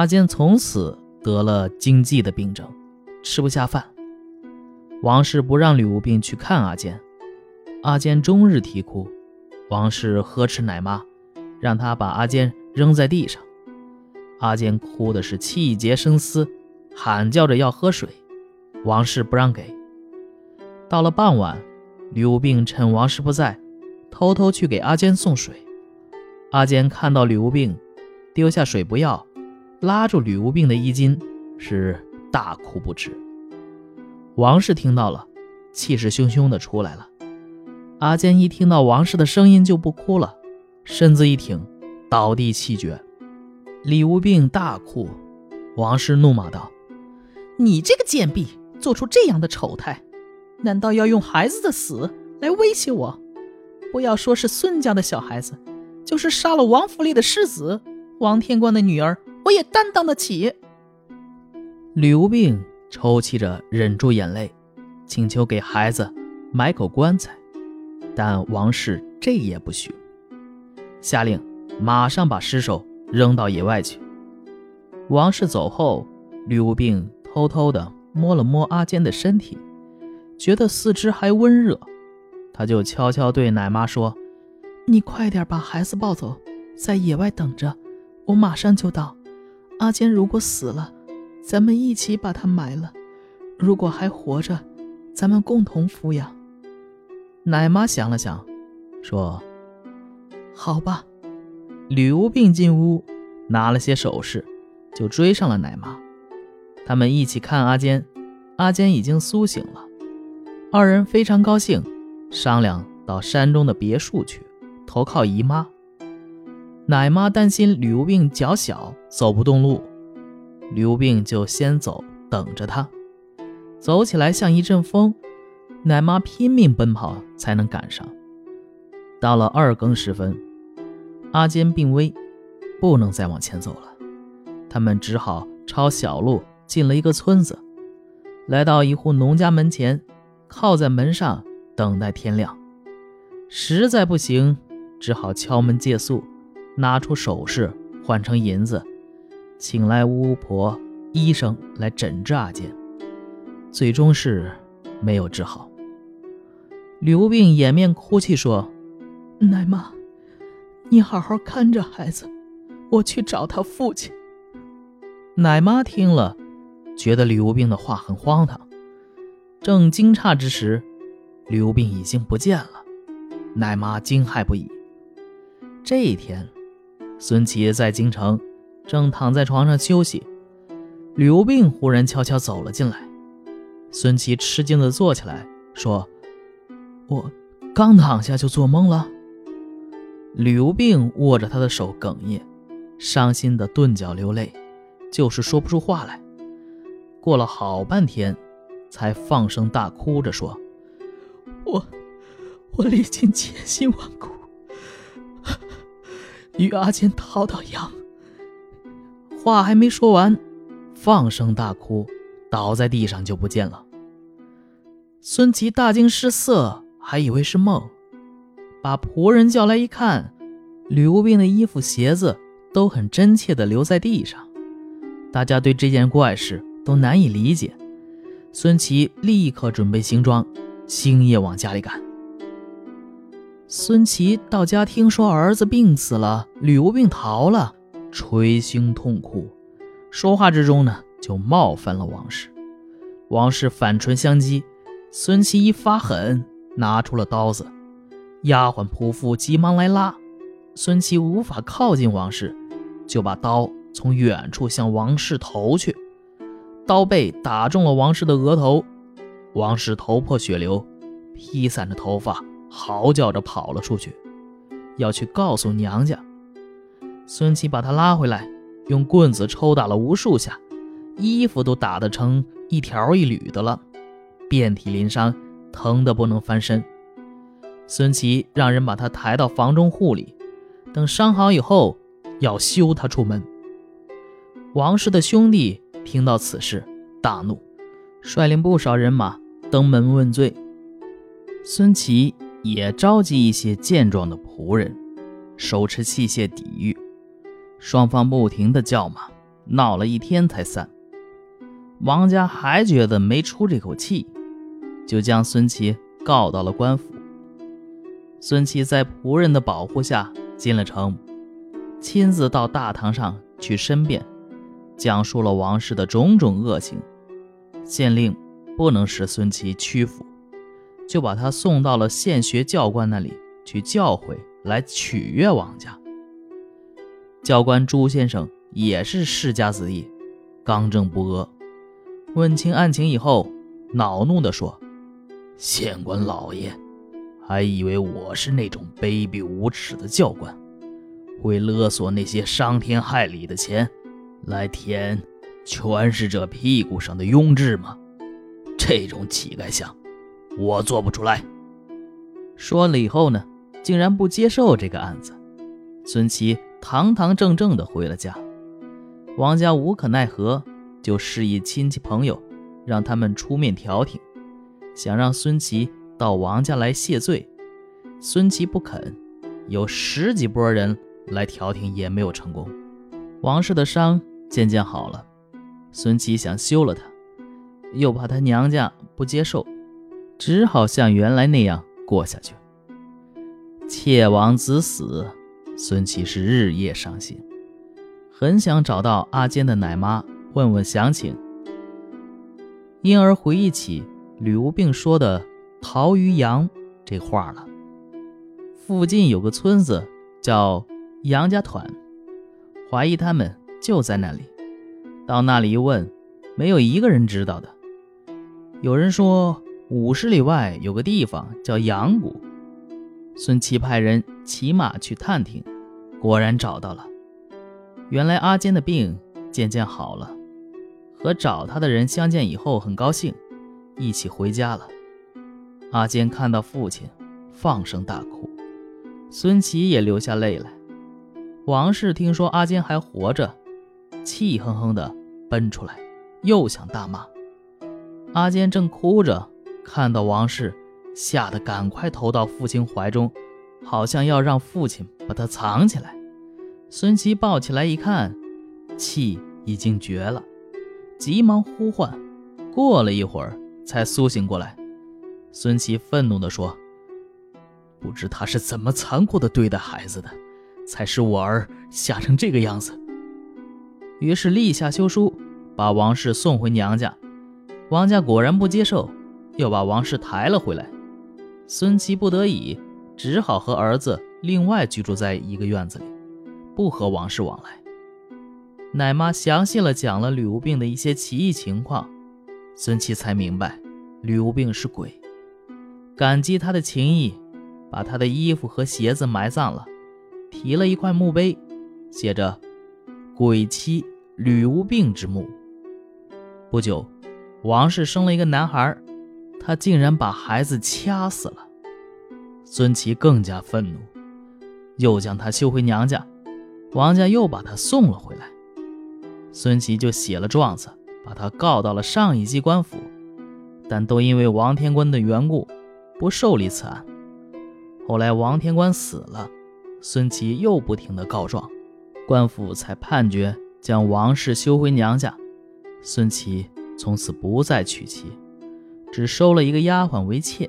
阿坚从此得了经济的病症，吃不下饭。王氏不让吕无病去看阿坚，阿坚终日啼哭。王氏呵斥奶妈，让他把阿坚扔在地上。阿坚哭的是气结声嘶，喊叫着要喝水，王氏不让给。到了傍晚，吕无病趁王氏不在，偷偷去给阿坚送水。阿坚看到吕无病丢下水不要，拉住吕无病的衣襟，是大哭不止。王氏听到了，气势汹汹的出来了。阿坚一听到王氏的声音就不哭了，身子一挺，倒地气绝。李无病大哭，王氏怒骂道：“你这个贱婢，做出这样的丑态，难道要用孩子的死来威胁我？不要说是孙家的小孩子，就是杀了王府里的世子王天官的女儿，我也担当得起。”吕无病。抽泣着忍住眼泪，请求给孩子买口棺材，但王氏这也不许，下令马上把尸首扔到野外去。王氏走后，吕无病偷偷地摸了摸阿坚的身体，觉得四肢还温热，他就悄悄对奶妈说：“你快点把孩子抱走，在野外等着，我马上就到。阿坚如果死了。”咱们一起把他埋了，如果还活着，咱们共同抚养。奶妈想了想，说：“好吧。”吕无病进屋，拿了些首饰，就追上了奶妈。他们一起看阿坚，阿坚已经苏醒了。二人非常高兴，商量到山中的别墅去投靠姨妈。奶妈担心吕无病脚小，走不动路。吕无病就先走，等着他。走起来像一阵风，奶妈拼命奔跑才能赶上。到了二更时分，阿坚病危，不能再往前走了。他们只好抄小路进了一个村子，来到一户农家门前，靠在门上等待天亮。实在不行，只好敲门借宿，拿出首饰换成银子。请来巫婆、医生来诊治阿坚，最终是没有治好。吕无病掩面哭泣说：“奶妈，你好好看着孩子，我去找他父亲。”奶妈听了，觉得吕无病的话很荒唐。正惊诧之时，吕无病已经不见了。奶妈惊骇不已。这一天，孙琦在京城。正躺在床上休息，吕无病忽然悄悄走了进来。孙琦吃惊地坐起来，说：“我刚躺下就做梦了。”吕无病握着他的手哽咽，伤心的顿脚流泪，就是说不出话来。过了好半天，才放声大哭着说：“我我历尽千辛万苦，与阿坚逃到阳。”话还没说完，放声大哭，倒在地上就不见了。孙琦大惊失色，还以为是梦，把仆人叫来一看，吕无病的衣服、鞋子都很真切地留在地上。大家对这件怪事都难以理解。孙琦立刻准备行装，星夜往家里赶。孙琦到家听说儿子病死了，吕无病逃了。捶胸痛哭，说话之中呢，就冒犯了王氏。王氏反唇相讥，孙琦一发狠，拿出了刀子。丫鬟仆妇急忙来拉，孙琦无法靠近王氏，就把刀从远处向王氏投去。刀背打中了王氏的额头，王氏头破血流，披散着头发，嚎叫着跑了出去，要去告诉娘家。孙琦把他拉回来，用棍子抽打了无数下，衣服都打得成一条一缕的了，遍体鳞伤，疼得不能翻身。孙琦让人把他抬到房中护理，等伤好以后，要休他出门。王氏的兄弟听到此事，大怒，率领不少人马登门问罪。孙琦也召集一些健壮的仆人，手持器械抵御。双方不停地叫骂，闹了一天才散。王家还觉得没出这口气，就将孙琦告到了官府。孙琦在仆人的保护下进了城，亲自到大堂上去申辩，讲述了王氏的种种恶行。县令不能使孙琦屈服，就把他送到了县学教官那里去教诲，来取悦王家。教官朱先生也是世家子弟，刚正不阿。问清案情以后，恼怒地说：“县官老爷。”还以为我是那种卑鄙无耻的教官，会勒索那些伤天害理的钱，来填全是这屁股上的庸脂吗？这种乞丐相，我做不出来。说了以后呢，竟然不接受这个案子。孙琦堂堂正正的回了家，王家无可奈何，就示意亲戚朋友，让他们出面调停，想让孙琦。到王家来谢罪，孙琦不肯，有十几波人来调停也没有成功。王氏的伤渐渐好了，孙琦想休了他，又怕他娘家不接受，只好像原来那样过下去。妾王子死，孙琦是日夜伤心，很想找到阿坚的奶妈问问详情，因而回忆起吕无病说的。陶于阳这话了。附近有个村子叫杨家团，怀疑他们就在那里。到那里一问，没有一个人知道的。有人说五十里外有个地方叫阳谷。孙琦派人骑马去探听，果然找到了。原来阿坚的病渐渐好了，和找他的人相见以后很高兴，一起回家了。阿坚看到父亲，放声大哭，孙琦也流下泪来。王氏听说阿坚还活着，气哼哼地奔出来，又想大骂。阿坚正哭着，看到王氏，吓得赶快投到父亲怀中，好像要让父亲把他藏起来。孙琦抱起来一看，气已经绝了，急忙呼唤。过了一会儿，才苏醒过来。孙琦愤怒地说：“不知他是怎么残酷地对待孩子的，才使我儿吓成这个样子。”于是立下休书，把王氏送回娘家。王家果然不接受，又把王氏抬了回来。孙琦不得已，只好和儿子另外居住在一个院子里，不和王氏往来。奶妈详细了讲了吕无病的一些奇异情况，孙琦才明白，吕无病是鬼。感激他的情谊，把他的衣服和鞋子埋葬了，提了一块墓碑，写着“鬼妻吕无病之墓”。不久，王氏生了一个男孩，他竟然把孩子掐死了。孙琦更加愤怒，又将他休回娘家，王家又把他送了回来。孙琦就写了状子，把他告到了上一级官府，但都因为王天官的缘故。不受理此案。后来王天官死了，孙琦又不停的告状，官府才判决将王氏休回娘家。孙琦从此不再娶妻，只收了一个丫鬟为妾。